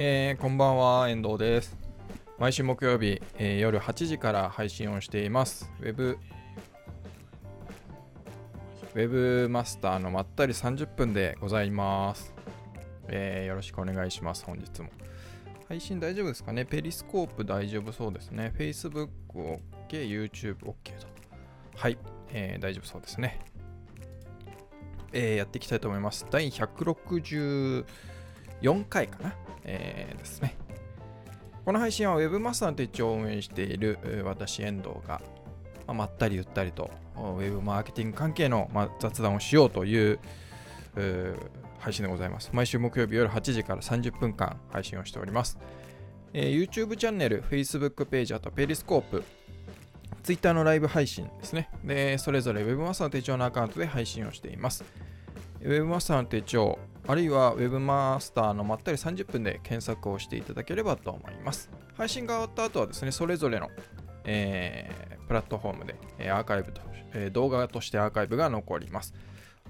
えーこんばんは、遠藤です。毎週木曜日、えー夜8時から配信をしています。ウェブ、ウェブマスターのまったり30分でございます。えーよろしくお願いします、本日も。配信大丈夫ですかね？ペリスコープ大丈夫そうですね。Facebook OK、YouTube OK と。はい、えー大丈夫そうですね。えーやっていきたいと思います。第164回かな、えーですね。この配信は Webmaster の手帳を運営している私、遠藤が、まあまったりゆったりと Web マーケティング関係の、まあ、雑談をしようという配信でございます。毎週木曜日夜8時から30分間配信をしております。えー YouTube チャンネル、Facebook ページ、あとペリスコープ、Twitter のライブ配信ですね。で、それぞれ Webmaster の手帳のアカウントで配信をしています。Webmaster の手帳、あるいは Webmaster のまったり30分で検索をしていただければと思います。配信が終わった後はですね、それぞれの、えープラットフォームで、えアーカイブと、えー動画としてアーカイブが残ります。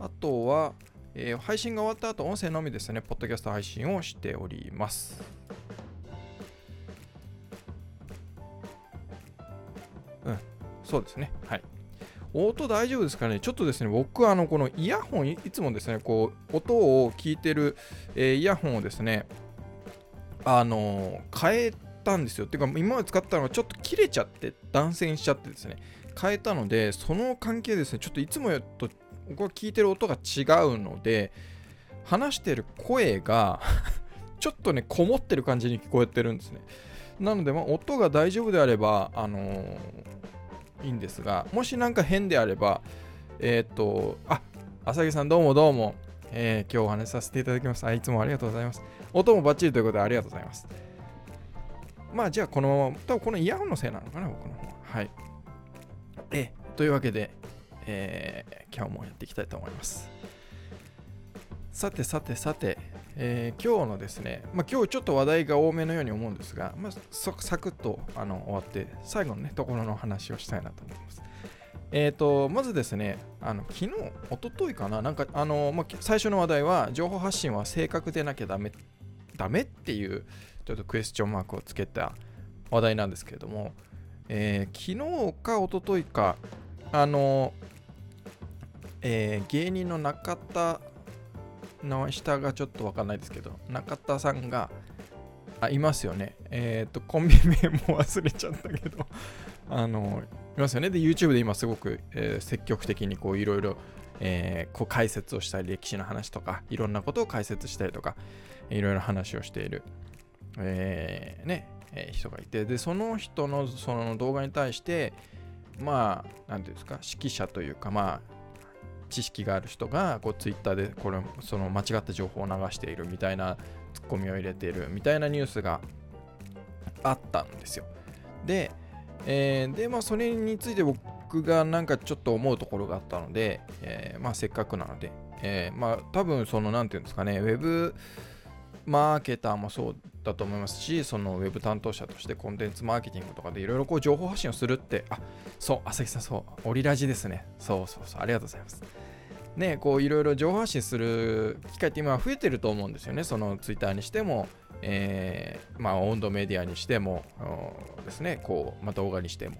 あとは、えー配信が終わった後、音声のみですね、ポッドキャスト配信をしております。うん、そうですね。はい。音大丈夫ですかね？ちょっとですね、僕、あの、このイヤホン、いつもですね、こう、音を聞いてる、えーイヤホンをですね、あのー変えたんですよ。っていうか、今まで使ったのがちょっと切れちゃって、断線しちゃってですね、変えたので、その関係ですね、ちょっといつもよと僕が聞いてる音が違うので、話してる声が ちょっとね、こもってる感じに聞こえてるんですね。なので、まあ、音が大丈夫であれば、あのーいいんですが、もしなんか変であれば、えっ、と、あ、浅木さんどうもどうも、えー今日お話しさせていただきます。あいつもありがとうございます。音もバッチリということでありがとうございます。まあじゃあこのまま、多分このイヤホンのせいなのかな、僕の方は。はい。え、というわけで、えー今日もやっていきたいと思います。さてさてさて、えー今日のですね、まあ、今日ちょっと話題が多めのように思うんですが、まあ、サクッとあの終わって、最後のね、ところの話をしたいなと思います。えー、とまずですね、あの昨日、一昨日かな、なんかあの、まあ、最初の話題は、情報発信は正確でなきゃダメダメっていう、ちょっとクエスチョンマークをつけた話題なんですけれども、えー昨日か一昨日か、あの、えー芸人の中田の下がちょっとわかんないですけど、中田さんが、あ、いますよね。えっ、と、コンビ名も忘れちゃったけど、あの、いますよね。で、YouTube で今すごく、えー積極的にこういろいろ、えーこう解説をしたり、歴史の話とか、いろんなことを解説したりとか、いろいろ話をしている、えーね、えー人がいて、で、その人のその動画に対して、まあ、なんていうんですか、指揮者というか、まあ、知識がある人がこうツイッターでこれその間違った情報を流しているみたいなツッコミを入れているみたいなニュースがあったんですよ。で、えーでまあそれについて僕がなんかちょっと思うところがあったので、えーまあせっかくなので、えーまあ多分そのなんていうんですかねウェブマーケターもそうだと思いますし、そのウェブ担当者としてコンテンツマーケティングとかでいろいろこう情報発信をするって、あそう、朝日さん、そう、オリラジですね。そうそうそう、ありがとうございます。ね、こういろいろ情報発信する機会って今増えてると思うんですよね。そのツイッターにしても、えーまあ、温度メディアにしてもですね、こう、まあ、動画にしても。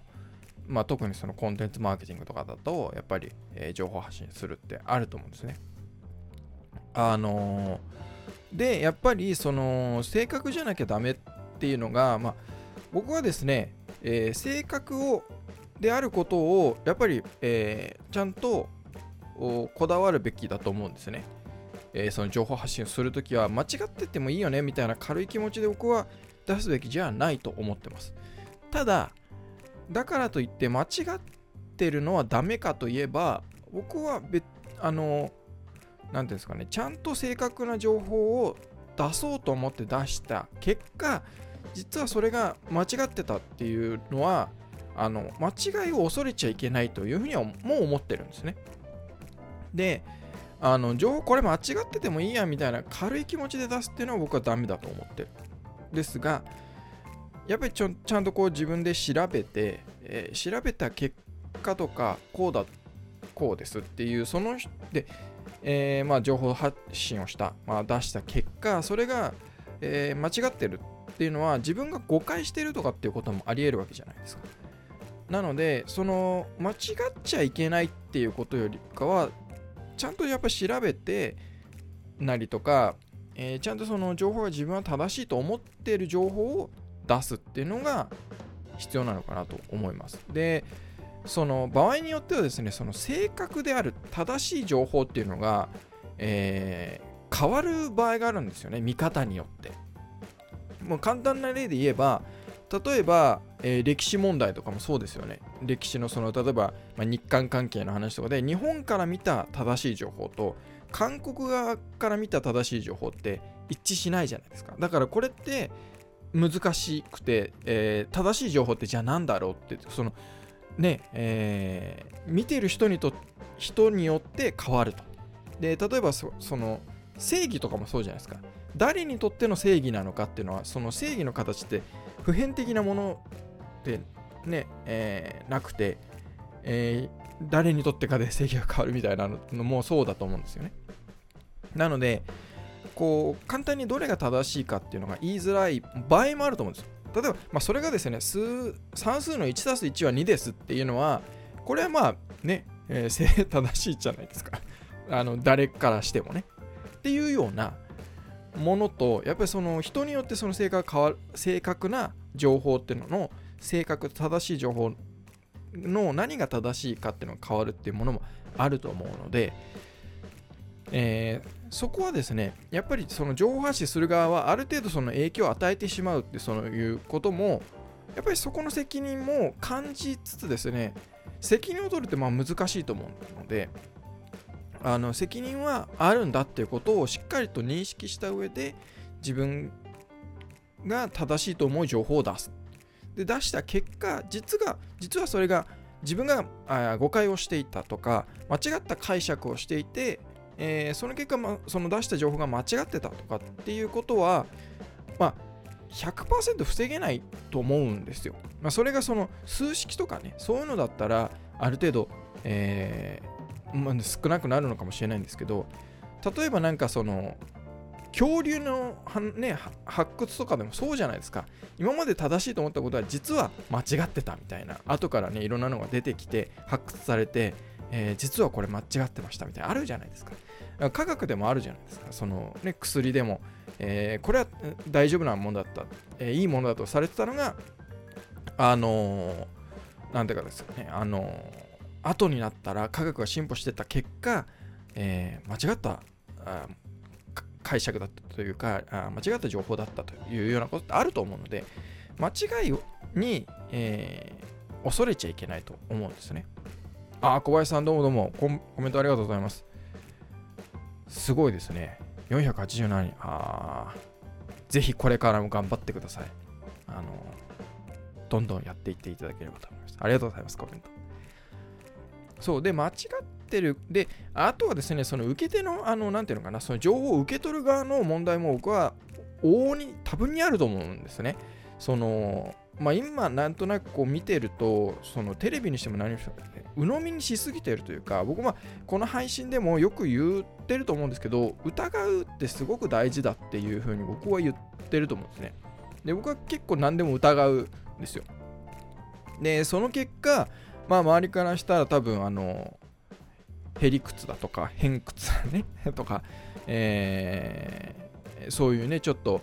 まあ、特にそのコンテンツマーケティングとかだと、やっぱり、えー情報発信するってあると思うんですね。あのーで、やっぱりその正確じゃなきゃダメっていうのが、まあ、僕はですね、えー正確をであることをやっぱり、えーちゃんとこだわるべきだと思うんですね。えーその情報発信するときは間違っててもいいよねみたいな軽い気持ちで僕は出すべきじゃないと思ってます。ただ、だからといって間違ってるのはダメかといえば僕は別あのなんていうんですかねちゃんと正確な情報を出そうと思って出した結果実はそれが間違ってたっていうのはあの間違いを恐れちゃいけないというふうにはもう思ってるんですね。であの情報これ間違っててもいいやみたいな軽い気持ちで出すっていうのは僕はダメだと思ってる。ですがやっぱりちょちゃんとこう自分で調べて、えー調べた結果とかこうだこうですっていうそので、えーまあ、情報発信をした、まあ、出した結果それがえー、間違ってるっていうのは自分が誤解してるとかっていうこともありえるわけじゃないですか。なのでその間違っちゃいけないっていうことよりかはちゃんとやっぱ調べてなりとか、えー、ちゃんとその情報が自分は正しいと思っている情報を出すっていうのが必要なのかなと思います。でその場合によってはですねその正確である正しい情報っていうのが、えー、変わる場合があるんですよね見方によって。もう簡単な例で言えば例えば、えー、歴史問題とかもそうですよね。歴史のその例えば、まあ、日韓関係の話とかで日本から見た正しい情報と韓国側から見た正しい情報って一致しないじゃないですか。だからこれって難しくて、えー、正しい情報ってじゃあ何だろうってそのねえー、見てる人にと人によって変わるとで例えばその正義とかもそうじゃないですか誰にとっての正義なのかっていうのはその正義の形って普遍的なものでね、えー、なくて、えー、誰にとってかで正義が変わるみたいなのもそうだと思うんですよね。なので、こう、簡単にどれが正しいかっていうのが言いづらい場合もあると思うんですよ。例えば、まあ、それがですね、数算数の 1+1 は2ですっていうのは、これはまあね、えー、正しいじゃないですか。あの誰からしてもね。っていうようなものと、やっぱりその人によってその正確変わる正確な情報っていうのの正確正しい情報の何が正しいかっていうのが変わるっていうものもあると思うので、えー、そこはですねやっぱりその情報発信する側はある程度その影響を与えてしまうってそういうこともやっぱりそこの責任も感じつつですね責任を取るってまあ難しいと思うのであの責任はあるんだっていうことをしっかりと認識した上で自分が正しいと思う情報を出す。で出した結果実が実はそれが自分があ誤解をしていたとか間違った解釈をしていて、えー、その結果、ま、その出した情報が間違ってたとかっていうことは、まあ、100%防げないと思うんですよ。まあ、それがその数式とかねそういうのだったらある程度、えーまあ、少なくなるのかもしれないんですけど例えばなんかその恐竜の、ね、発掘とかでもそうじゃないですか今まで正しいと思ったことは実は間違ってたみたいな後からねいろんなのが出てきて発掘されて、えー、実はこれ間違ってましたみたいなあるじゃないですか科学でもあるじゃないですか。その、ね、薬でも、えー、これは大丈夫なものだった、えー、いいものだとされてたのがあのー、なんていうかですよね。あのー、後になったら科学が進歩してた結果、えー、間違った解釈だったというかあ間違った情報だったというようなことってあると思うので間違いに、えー、恐れちゃいけないと思うんですね。あ小林さんどうもどうも。コメントありがとうございます。すごいですね。487人。ああぜひこれからも頑張ってください。あのどんどんやっていっていただければと思います。ありがとうございますコメント。そうで間違ってる。であとはですねその受け手のあのなんていうのかなその情報を受け取る側の問題も僕は往々に多分にあると思うんですね。そのまあ今なんとなくこう見てるとそのテレビにしても何にしても、ね、鵜呑みにしすぎてるというか僕はこの配信でもよく言ってると思うんですけど疑うってすごく大事だっていうふうに僕は言ってると思うんですね。で僕は結構何でも疑うんですよ。でその結果まあ周りからしたら多分あのへり靴だとか偏屈だね とか、えー、そういうねちょっと、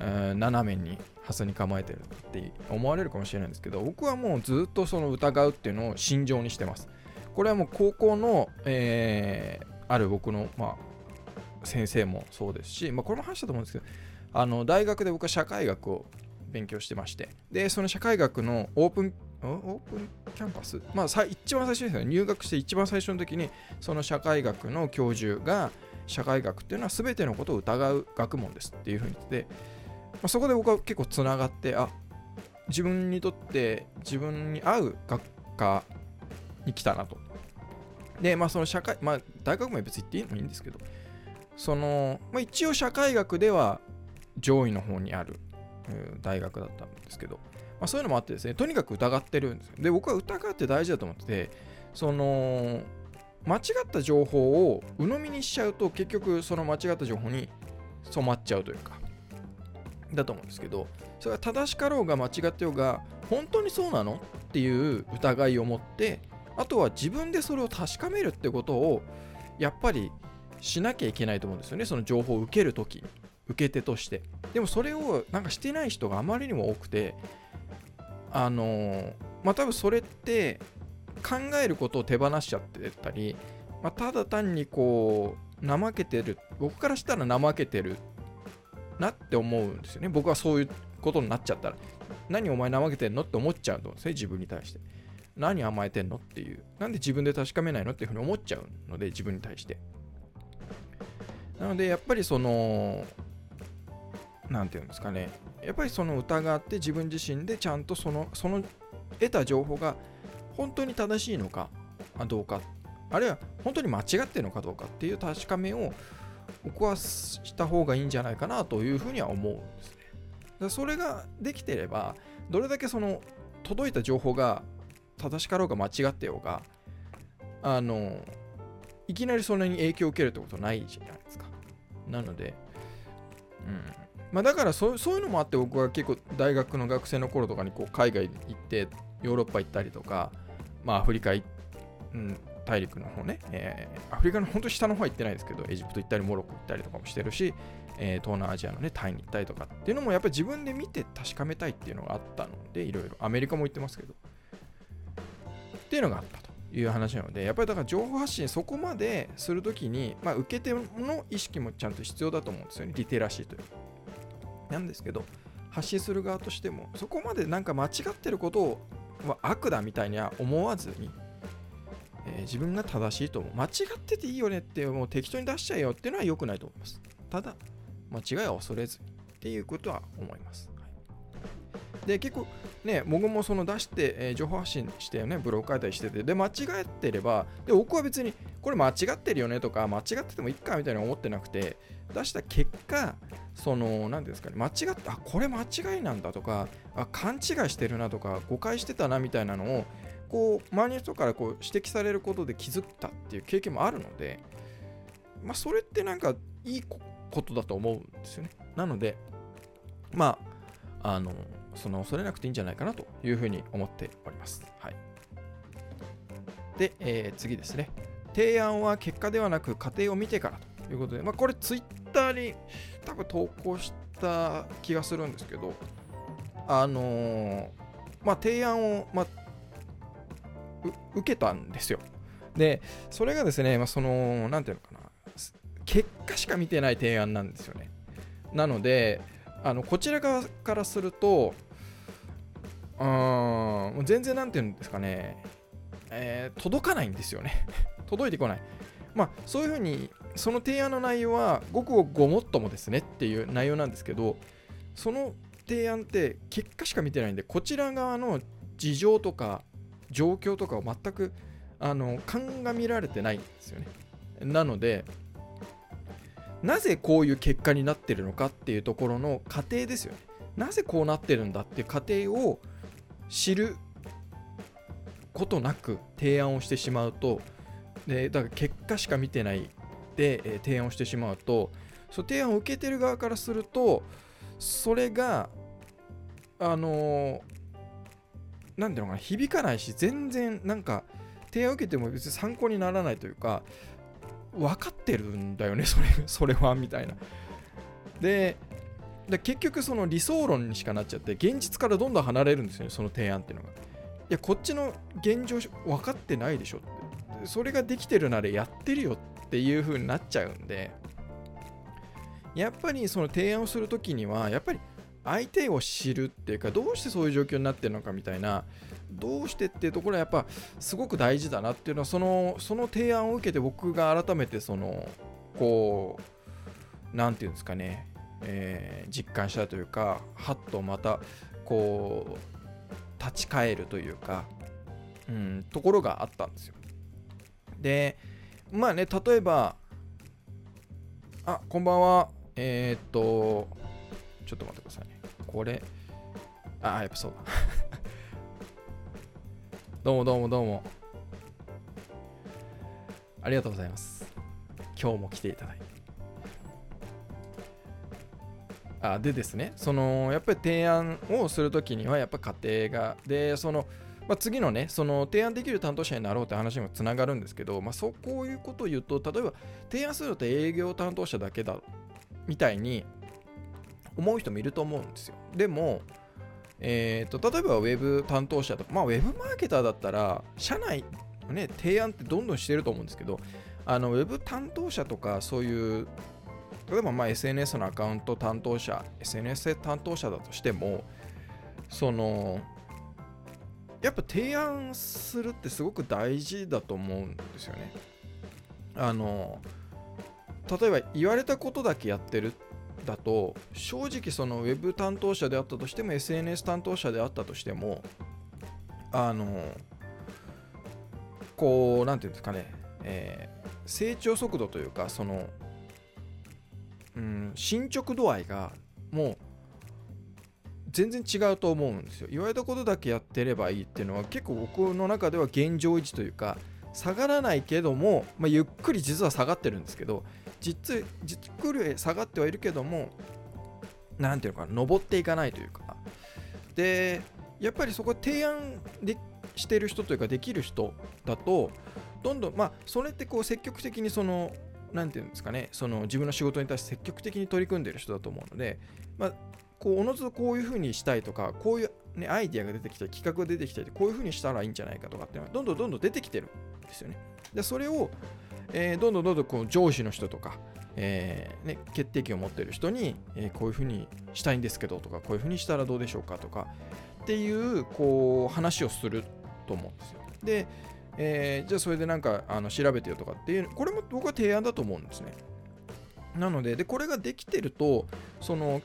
えー、斜めにハスに構えてるって思われるかもしれないんですけど僕はもうずっとその疑うっていうのを心情にしてます。これはもう高校の、えー、ある僕の、まあ、先生もそうですし、まあ、これも話したと思うんですけどあの大学で僕は社会学を勉強してましてでその社会学のオープンオープンキャンパス？まあ一番最初ですね。入学して一番最初の時にその社会学の教授が社会学っていうのは全てのことを疑う学問ですっていうふうに言ってまあ、そこで僕は結構つながってあ自分にとって自分に合う学科に来たなと。でまあその社会まあ大学も別に言っていいいいんですけどその、まあ、一応社会学では上位の方にある大学だったんですけど、まあ、そういうのもあってですねとにかく疑ってるんですで僕は疑って大事だと思っててその間違った情報を鵜呑みにしちゃうと結局その間違った情報に染まっちゃうというかだと思うんですけどそれが正しかろうが間違ってようが本当にそうなのっていう疑いを持ってあとは自分でそれを確かめるってことをやっぱりしなきゃいけないと思うんですよね。その情報を受けるときに受け手として。でもそれをなんかしてない人があまりにも多くてあのー、まあ多分それって考えることを手放しちゃってたり、まあ、ただ単にこう怠けてる僕からしたら怠けてるなって思うんですよね。僕はそういうことになっちゃったら何お前怠けてんのって思っちゃうと思うんですね自分に対して。何甘えてんのっていう。なんで自分で確かめないのっていうふうに思っちゃうので自分に対して。なのでやっぱりその何て言うんですかね。やっぱりその疑って自分自身でちゃんとそのその得た情報が本当に正しいのかどうか。あるいは本当に間違ってるのかどうかっていう確かめを僕はした方がいいんじゃないかなというふうには思うんですね。だそれができてればどれだけその届いた情報が正しかろうが間違ってようがあのいきなりそんなに影響を受けるってことないじゃないですか。なので、うんまあ、だからそういうのもあって僕は結構大学の学生の頃とかにこう海外行ってヨーロッパ行ったりとか、まあ、アフリカ行って、うん、大陸の方ね、えー、アフリカの本当下の方は行ってないですけどエジプト行ったりモロッコ行ったりとかもしてるし、えー、東南アジアのねタイに行ったりとかっていうのもやっぱり自分で見て確かめたいっていうのがあったのでいろいろ。アメリカも行ってますけど。っていうのがあったという話なのでやっぱりだから情報発信そこまでするときに、まあ、受け手の意識もちゃんと必要だと思うんですよね。リテラシーというなんですけど発信する側としてもそこまでなんか間違ってることを、まあ、悪だみたいには思わずに、えー、自分が正しいと思う。間違ってていいよねってもう適当に出しちゃえよっていうのは良くないと思います。ただ間違いは恐れずっていうことは思います、はい、で結構ね僕もその出して、えー、情報発信してねブログ書いたりしてて。で間違ってればで僕は別にこれ間違ってるよねとか間違っててもいいかみたいに思ってなくて出した結果その何ですかね間違ってあこれ間違いなんだとかあ勘違いしてるなとか誤解してたなみたいなのをこう周りの人からこう指摘されることで気づったっていう経験もあるのでまあそれってなんかいいことだと思うんですよねなのでまああのその恐れなくていいんじゃないかなというふうに思っております。はい、で、えー、次ですね。提案は結果ではなく過程を見てからということで、まあ、これツイッターに多分投稿した気がするんですけど、あのー、まあ、提案を、まあ、受けたんですよ。で、それがですね、まあ、その、なんていうのかな、結果しか見てない提案なんですよね。なので、あのこちら側からすると、うん、全然なんていうんですかね、えー、届かないんですよね。届いてこない。まあ、そういうふうにその提案の内容はごくごくごもっともですねっていう内容なんですけどその提案って結果しか見てないんでこちら側の事情とか状況とかを全くあの鑑みられてないんですよね。なのでなぜこういう結果になってるのかっていうところの過程ですよね。なぜこうなってるんだっていう過程を知ることなく提案をしてしまうとでだから結果しか見てないで、えー、提案をしてしまうとその提案を受けてる側からするとそれがあのー、なんていうのかな響かないし全然なんか提案を受けても別に参考にならないというか分かってるんだよねそれ それはみたいな。でで結局その理想論にしかなっちゃって現実からどんどん離れるんですよねその提案っていうのが。いやこっちの現状分かってないでしょって。それができてるならやってるよっていう風になっちゃうんでやっぱりその提案をするときにはやっぱり相手を知るっていうかどうしてそういう状況になってるのかみたいなどうしてっていうところはやっぱすごく大事だなっていうのはそのその提案を受けて僕が改めてそのこう何て言うんですかね、えー、実感したというかはっとまたこう立ち返るというか、うん、ところがあったんですよ。でまあね例えばあこんばんはえー、っとちょっと待ってくださいね。これああやっぱそうだ。どうもどうもどうも。ありがとうございます。今日も来ていただいて。あでですねそのやっぱり提案をするときにはやっぱ家庭がでそのまあ、次のね、その提案できる担当者になろうって話にもつながるんですけど、まあ、そうこういうことを言うと、例えば提案するのって営業担当者だけだみたいに思う人もいると思うんですよ。でも、えーと、例えばウェブ担当者とか、まあ、ウェブマーケターだったら、社内ね、提案ってどんどんしてると思うんですけど、あのウェブ担当者とか、そういう例えばまあ SNS のアカウント担当者、SNS 担当者だとしても、その、やっぱ提案するってすごく大事だと思うんですよね。あの、例えば言われたことだけやってるっだと、正直そのウェブ担当者であったとしても、SNS 担当者であったとしても、あの、こう、なんていうんですかね、えー、成長速度というか、その、うん、進捗度合いがもう全然違うと思うんですよ。言われたことだけやってればいいっていうのは結構僕の中では現状維持というか下がらないけども、まあ、ゆっくり実は下がってるんですけど実じっくり下がってはいるけども何ていうのかな登っていかないというかでやっぱりそこ提案でしてる人というかできる人だとどんどんまあそれってこう積極的にその何て言うんですかね、その自分の仕事に対して積極的に取り組んでる人だと思うので、まあ、こうおのずとこういうふうにしたいとか、こういう、ね、アイディアが出てきたり、企画が出てきたり、こういうふうにしたらいいんじゃないかとかっていうのは、どんどんどんどん出てきてるんですよね。で、それを、えー、どんどんどんどんこう上司の人とか、えーね、決定権を持ってる人に、えー、こういうふうにしたいんですけどとか、こういうふうにしたらどうでしょうかとか、っていうこう話をすると思うんですよ。で、えー、じゃあそれでなんかあの調べてよとかっていう、これも僕は提案だと思うんですね。なので、でこれができてると、その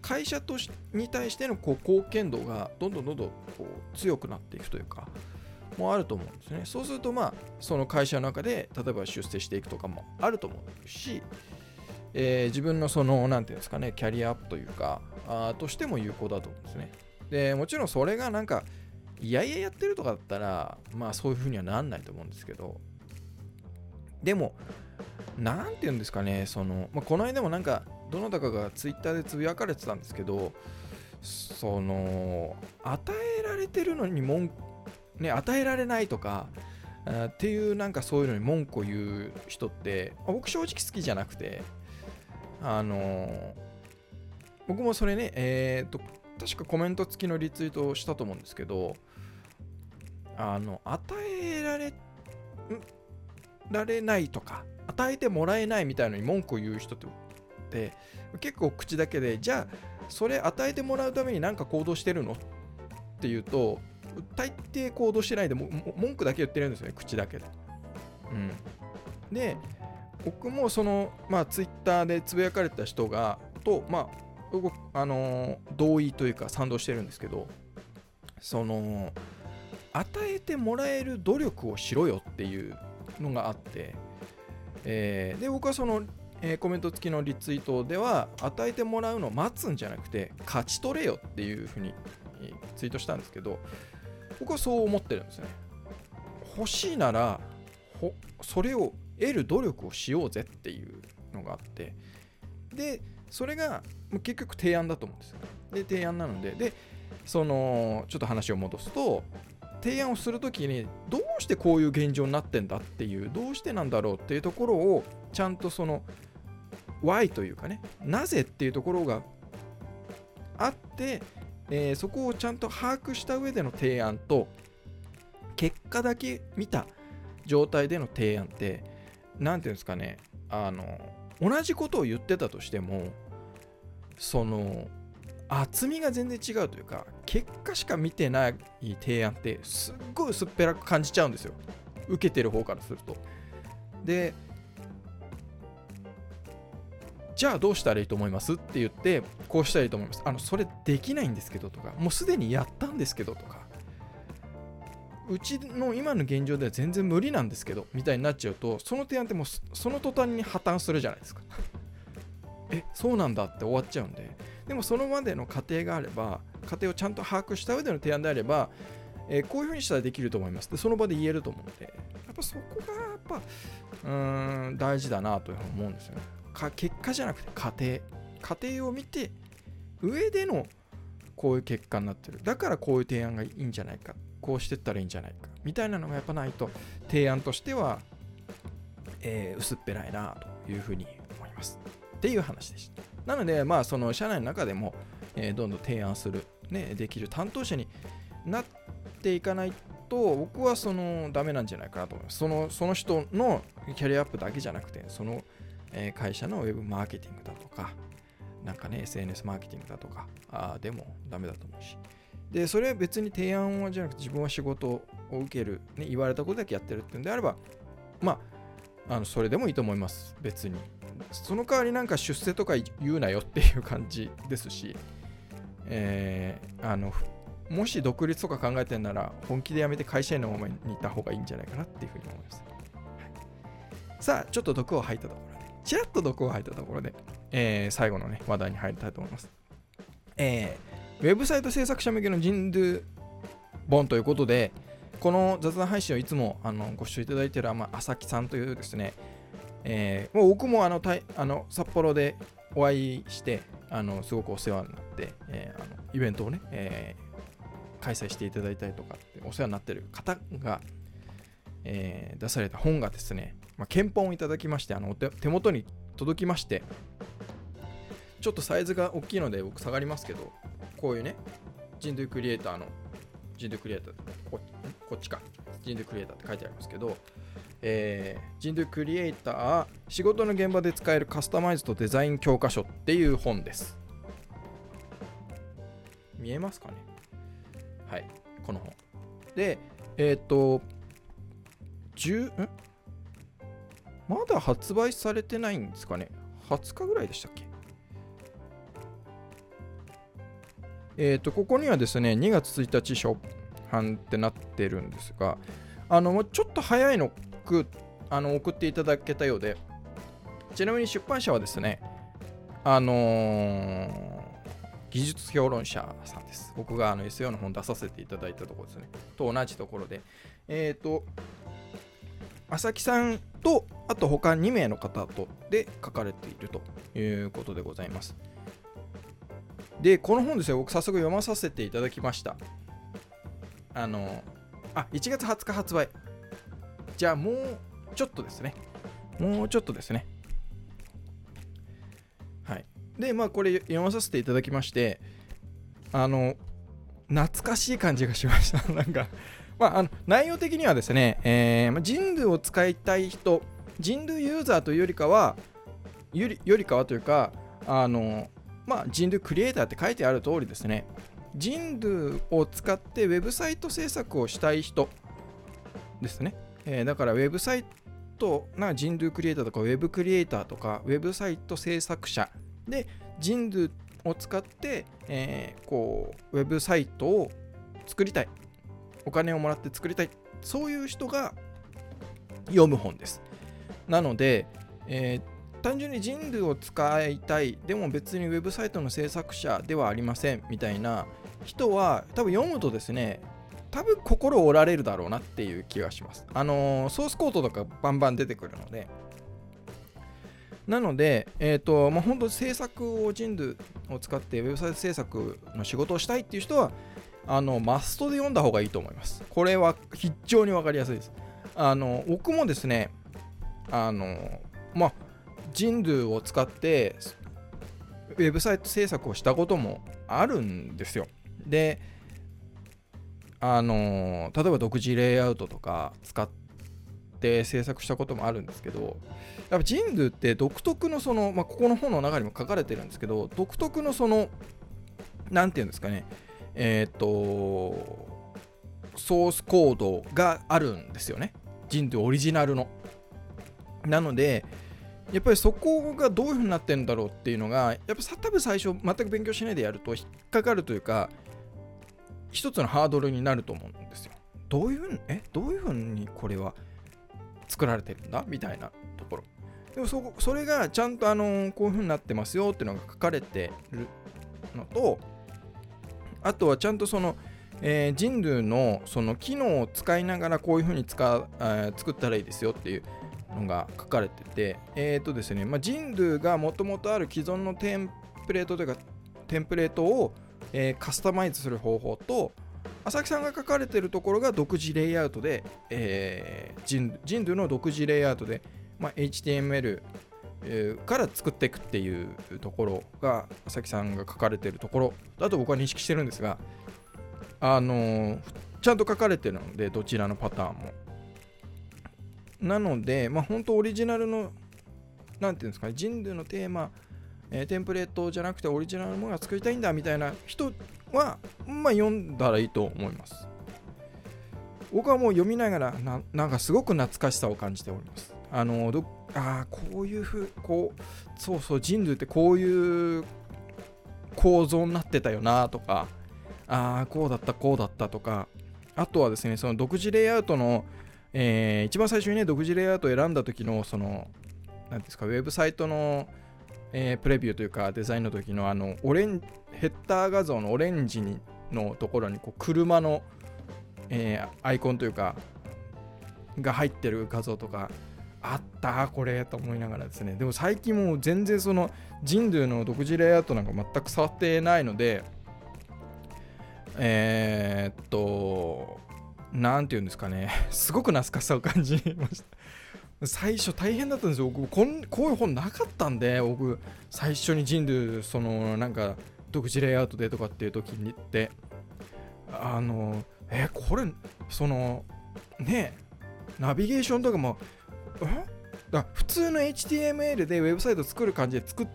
会社としに対してのこう貢献度がどんどんどんどんこう強くなっていくというか、もあると思うんですね。そうすると、まあ、その会社の中で、例えば出世していくとかもあると思うし、えー、自分のその、なんていうんですかね、キャリアアップというか、あとしても有効だと思うんですね。で、もちろんそれがなんか、いやいややってるとかだったら、まあそういう風にはなんないと思うんですけど、でも、なんて言うんですかね、その、まあ、この間もなんか、どなたかがツイッターでつぶやかれてたんですけど、その、与えられてるのに文ね、与えられないとか、っていうなんかそういうのに文句を言う人って、僕正直好きじゃなくて、あの僕もそれね、えっ、と、確かコメント付きのリツイートをしたと思うんですけど、あの与えられられないとか与えてもらえないみたいのに文句を言う人って結構口だけでじゃあそれ与えてもらうために何か行動してるの？っていうと大抵行動してないでも文句だけ言ってるんですよね口だけで。うん、で僕もそのまあツイッターでつぶやかれた人がとまああの同意というか賛同してるんですけどその与えてもらえる努力をしろよっていうのがあって、えー、で僕はその、えー、コメント付きのリツイートでは与えてもらうのを待つんじゃなくて勝ち取れよっていうふうにツイートしたんですけど僕はそう思ってるんですね。欲しいならそれを得る努力をしようぜっていうのがあって。でそれが結局提案だと思うんですよ。で提案なので。でそのちょっと話を戻すと提案をするときにどうしてこういう現状になってんだっていうどうしてなんだろうっていうところをちゃんとその Y というかねなぜっていうところがあって、えー、そこをちゃんと把握した上での提案と結果だけ見た状態での提案って何ていうんですかねあの同じことを言ってたとしてもその厚みが全然違うというか結果しか見てない提案ってすっごい薄っぺらく感じちゃうんですよ。受けてる方からすると。でじゃあどうしたらいいと思います？って言ってこうしたらいいと思います。あのそれできないんですけどとかもうすでにやったんですけどとかうちの今の現状では全然無理なんですけどみたいになっちゃうとその提案ってもうその途端に破綻するじゃないですか。えそうなんだって終わっちゃうんで。でもそのまでの過程があれば過程をちゃんと把握した上での提案であれば、えー、こういうふうにしたらできると思います。でその場で言えると思うので。やっぱそこがやっぱうーん大事だなというふうに思うんですよね。か結果じゃなくて過程。過程を見て上でのこういう結果になってる。だからこういう提案がいいんじゃないか。こうしてったらいいんじゃないか。みたいなのがやっぱないと提案としては、えー、薄っぺらいなというふうに思います。っていう話でした。なのでまあその社内の中でも、えー、どんどん提案する、ね、できる担当者になっていかないと僕はそのダメなんじゃないかなと思います。そのその人のキャリアアップだけじゃなくてその、え、会社のウェブマーケティングだとかなんかね SNS マーケティングだとかあでもダメだと思うし。でそれは別に提案じゃなくて自分は仕事を受ける、ね、言われたことだけやってるっていうんであればまああのそれでもいいと思います。別に。その代わりなんか出世とか言うなよっていう感じですし、えー、あのもし独立とか考えてるなら本気で辞めて会社員のままにいた方がいいんじゃないかなっていうふうに思います、さあちょっと毒を吐いたところ。ちらっと毒を吐いたところで、えー、最後のね話題に入りたいと思います。えー、ウェブサイト制作者向けのジンドゥ本ということで、この雑談配信をいつもあのご視聴いただいている、まあ、朝木さんというですね、えー、もう僕もあのたいあの札幌でお会いして、あのすごくお世話になって、えー、あのイベントをね、えー、開催していただいたりとかってお世話になっている方が、えー、出された本がですね、まあ、憲法をいただきましてあの手元に届きましてちょっとサイズが大きいので僕下がりますけどこういうね人類クリエイターの人類クリエイターここっちか人類クリエイターって書いてありますけどえー、人類クリエイター仕事の現場で使えるカスタマイズとデザイン教科書っていう本です。見えますかね？はいこの本。でえっ、ー、と10ん？まだ発売されてないんですかね？20日ぐらいでしたっけ？えっ、ー、とここにはですね2月1日初版ってなってるんですがあのちょっと早いのくあの送っていただけたようでちなみに出版社はですねあのー、技術評論者さんです。僕があの SEO の本出させていただいたところですね。と同じところでえっ、ー、と朝木さんとあと他2名の方とで書かれているということでございますでこの本ですね僕早速読まさせていただきましたあのあ1月20日発売じゃあもうちょっとですね。もうちょっとですね。はい。で、まあこれ読まさせていただきまして、あの、懐かしい感じがしました。なんか、まあ、あの内容的にはですね、えー、人類を使いたい人、人類ユーザーというよりかは、よりよりかはというか、あの、まあ、人類クリエイターって書いてある通りですね、人類を使ってウェブサイト制作をしたい人ですね。えー、だからウェブサイトな人類クリエイターとかウェブクリエイターとかウェブサイト制作者で人類を使って、えー、こうウェブサイトを作りたいお金をもらって作りたいそういう人が読む本ですなので、えー、単純に人類を使いたいでも別にウェブサイトの制作者ではありませんみたいな人は多分読むとですね多分心折られるだろうなっていう気がします。あのー、ソースコードとかバンバン出てくるので。なので、えっ、ー、と、まあ、本当制作を人類を使ってウェブサイト制作の仕事をしたいっていう人は、あの、マストで読んだ方がいいと思います。これは非常にわかりやすいです。あの、僕もですね、あの、まあ、人類を使ってウェブサイト制作をしたこともあるんですよ。で、あの例えば独自レイアウトとか使って制作したこともあるんですけどやっぱジンドゥって独特のその、まあ、ここの本の中にも書かれてるんですけど独特のその何て言うんですかねえっ、ー、とソースコードがあるんですよねジンドゥオリジナルのなのでやっぱりそこがどういう風になってるんだろうっていうのがやっぱ多分最初全く勉強しないでやると引っかかるというか一つのハードルになると思うんですよ。どういうふうに、えどういうふうにこれは作られてるんだ？みたいなところ。でもそそれがちゃんとあのこういうふうになってますよっていうのが書かれてるのと、あとはちゃんとその、えー、人類のその機能を使いながらこういうふうに使う、えー、作ったらいいですよっていうのが書かれてて、えっ、ー、とですね、まあ、人類がもともとある既存のテンプレートというかテンプレートを、えー、カスタマイズする方法と浅木さんが書かれてるところが独自レイアウトで、えー、ジンドゥの独自レイアウトで、まあ、HTML から作っていくっていうところが浅木さんが書かれてるところだと僕は認識してるんですがあの、ちゃんと書かれてるのでどちらのパターンも。なのでまあ本当オリジナルの何ていうんですかね人類のテーマ、え、テンプレートじゃなくてオリジナルのものが作りたいんだみたいな人はまあ読んだらいいと思います。僕はもう読みながらななんかすごく懐かしさを感じております。あのどあこういうふうこうそうそう人類ってこういう構造になってたよなとかああこうだったこうだったとかあとはですねその独自レイアウトの、えー、一番最初にね独自レイアウトを選んだ時のその何ですかウェブサイトの、えー、プレビューというかデザインの時のあのオレンヘッダー画像のオレンジにのところにこう車の、えー、アイコンというかが入ってる画像とかあったこれと思いながらですね。でも最近もう全然その人類の独自レイアウトなんか全く触ってないのでえー、っと何て言うんですかね。すごく懐かしさを感じました。最初大変だったんですよ。僕こんこういう本なかったんで僕最初に人類そのなんか独自レイアウトでとかっていう時にって。あのえこれそのねナビゲーションとかもだ普通の HTML でウェブサイト作る感じで作っ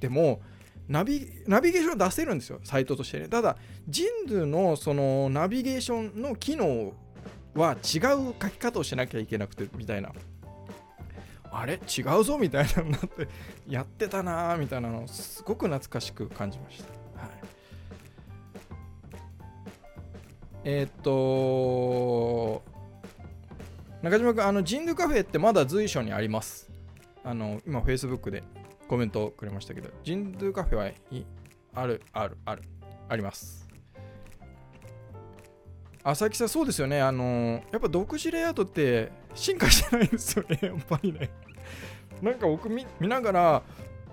てもナビナビゲーション出せるんですよサイトとしてね。ただジンドゥのそのナビゲーションの機能は違う書き方をしなきゃいけなくてみたいな。あれ？違うぞ？みたいなになって やってたなーみたいなのをすごく懐かしく感じました、はい、えー、っと中島君、あの、ジンドゥカフェってまだ随所にあります。あの、今、Facebook でコメントをくれましたけど、ジンドゥカフェはいある、ある、ある、あります。浅木さん、そうですよね。あの、やっぱ独自レイアウトって進化してないんですよね、やっぱりね。なんか僕見見ながら、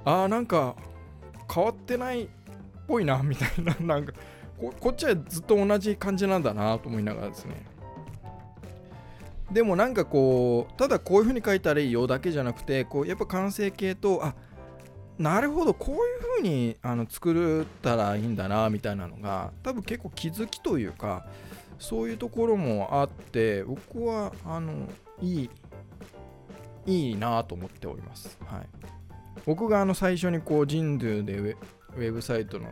ああ、なんか変わってないっぽいな、みたいな、なんかこ、こっちはずっと同じ感じなんだなと思いながらですね。でもなんかこうただこういう風に書いたらいいよだけじゃなくてこうやっぱ完成形とあなるほどこういう風にあに作ったらいいんだなみたいなのが多分結構気づきというかそういうところもあって僕はあのいいいいなと思っております、はい、僕があの最初にこう人類でウェブサイトの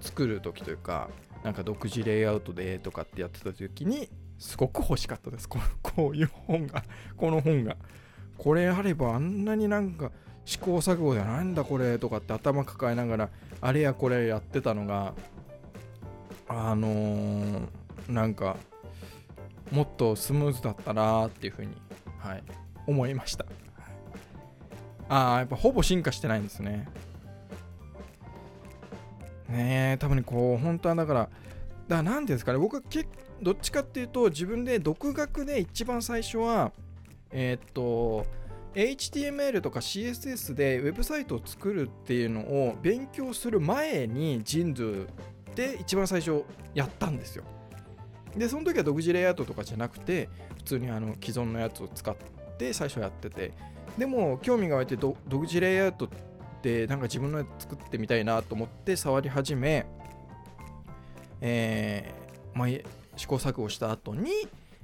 作る時というかなんか独自レイアウトでとかってやってた時にすごく欲しかったです。こ こういう本がこの本が。これあればあんなになんか試行錯誤でなんだこれとかって頭抱えながらあれやこれやってたのがあのー、なんかもっとスムーズだったなっていうふうに、はい、思いました。ああやっぱほぼ進化してないんですね。ねえ多分にこう本当はだからだから何ていうんですかね僕は結どっちかっていうと自分で独学で一番最初はえー、っと HTML とか CSS でウェブサイトを作るっていうのを勉強する前に Jindu で一番最初やったんですよ。で、その時は独自レイアウトとかじゃなくて、普通にあの既存のやつを使って最初やってて、でも興味が湧いて独自レイアウトってなんか自分のやつ作ってみたいなと思って触り始め、えー、まあ、試行錯誤した後に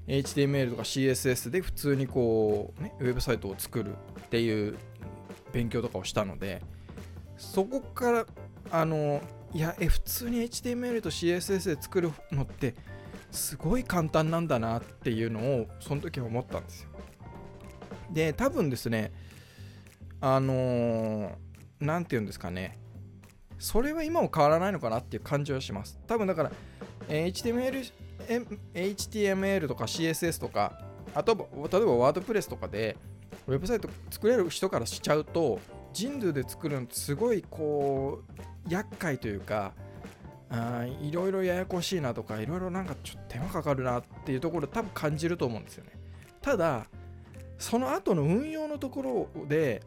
HTML とか CSS で普通にこう、ね、ウェブサイトを作るっていう勉強とかをしたのでそこからあのいやえ普通に HTML と CSS で作るのってすごい簡単なんだなっていうのをその時は思ったんですよ。で多分ですねあの何、て言うんですかね。それは今も変わらないのかなっていう感じはします。多分だから、えー、HTML HTML とか CSS とか、あと、例えばワードプレスとかで、ウェブサイト作れる人からしちゃうと、人類で作るのすごいこう、厄介というか、いろいろややこしいなとか、いろいろなんかちょっと手間かかるなっていうところ多分感じると思うんですよね。ただ、その後の運用のところで、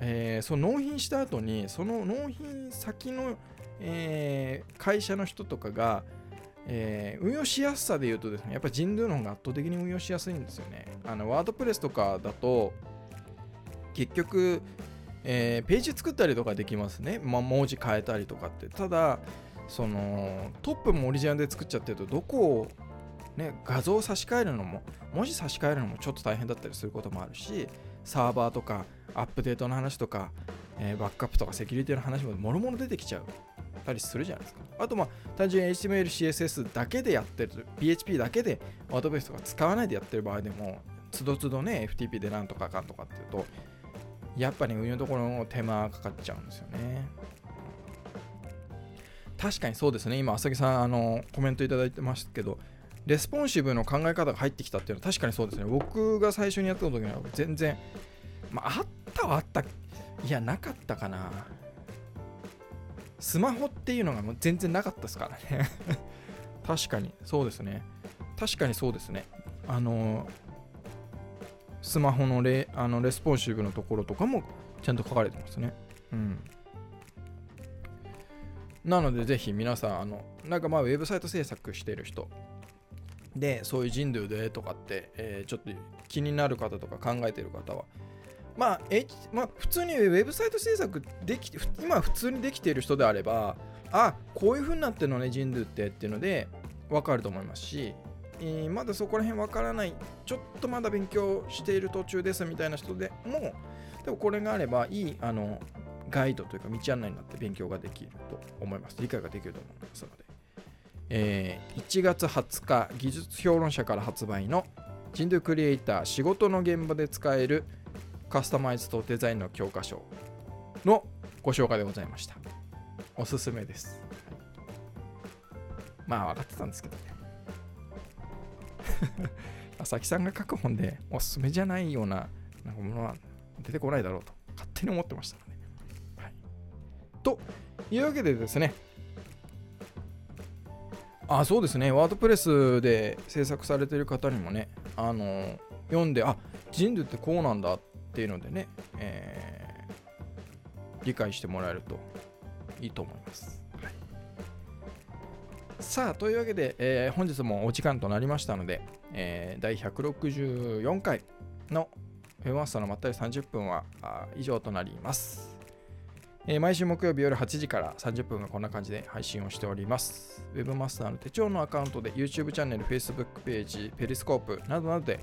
えー、その納品した後にその納品先の、えー、会社の人とかが、えー、運用しやすさで言うとですねやっぱジンドゥの方が圧倒的に運用しやすいんですよね。あのワードプレスとかだと結局、えー、ページ作ったりとかできますね、まあ、文字変えたりとかって。ただそのトップもオリジナルで作っちゃってるとどこをね、画像を差し替えるのも文字差し替えるのもちょっと大変だったりすることもあるしサーバーとかアップデートの話とか、えー、バックアップとかセキュリティの話ももろもろ出てきちゃう。たりするじゃないですかあとまあ単純に HTML、CSS だけでやってる PHP だけでワードベースとか使わないでやってる場合でもつどつどね FTP でなんとかかんとかっていうとやっぱり運用のところの手間かかっちゃうんですよね確かにそうですね今浅木さんあのコメントいただいてますけどレスポンシブの考え方が入ってきたっていうのは確かにそうですね。僕が最初にやった時には全然、まあ、あったはあった。いや、なかったかな。スマホっていうのがもう全然なかったですからね 確かに、そうですね。確かにそうですね。あの、スマホのレあのレスポンシブのところとかもちゃんと書かれてますね。うん。なので、ぜひ皆さん、あの、なんかまあ、ウェブサイト制作してる人、でそういう人類でとかって、えー、ちょっと気になる方とか考えてる方はまあ、えまあ、普通にウェブサイト制作でき今普通にできている人であればあこういう風になってるのね人類ってっていうので分かると思いますし、えー、まだそこら辺分からないちょっとまだ勉強している途中ですみたいな人でもでもこれがあればいいあのガイドというか道案内になって勉強ができると思います。理解ができると思いますので。えー、1月20日技術評論者から発売の人類クリエイター仕事の現場で使えるカスタマイズとデザインの教科書のご紹介でございました。おすすめです。まあ分かってたんですけどね。朝木さんが書く本でおすすめじゃないようななんかものは出てこないだろうと勝手に思ってましたので、はい、というわけでですね。あそうですね。ワードプレスで制作されてる方にもねあの読んであ人類ってこうなんだっっていうのでね、えー、理解してもらえるといいと思います、はい、さあというわけで、えー、本日もお時間となりましたので、えー、第164回のウェブマスターのまったり30分は以上となりますえー、毎週木曜日夜8時から30分がこんな感じで配信をしております。Webmaster の手帳のアカウントで YouTube チャンネル、Facebook ページ、ペリスコープなどなどで、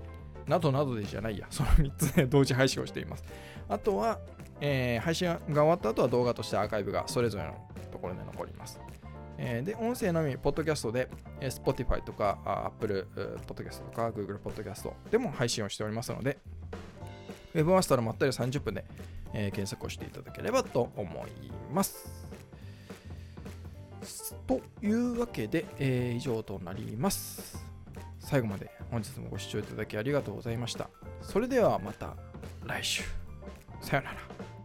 などなどでじゃないや、その3つで同時配信をしています。あとは、えー、配信が終わった後は動画としてアーカイブがそれぞれのところで残ります。えー、で、音声のみ、ポッドキャストで、えー、Spotify とか Apple Podcast とか Google Podcast でも配信をしておりますので、Webmaster のまったり30分でえー、検索をしていただければと思います。というわけで、えー、以上となります。最後まで本日もご視聴いただきありがとうございました。それではまた来週。さよなら。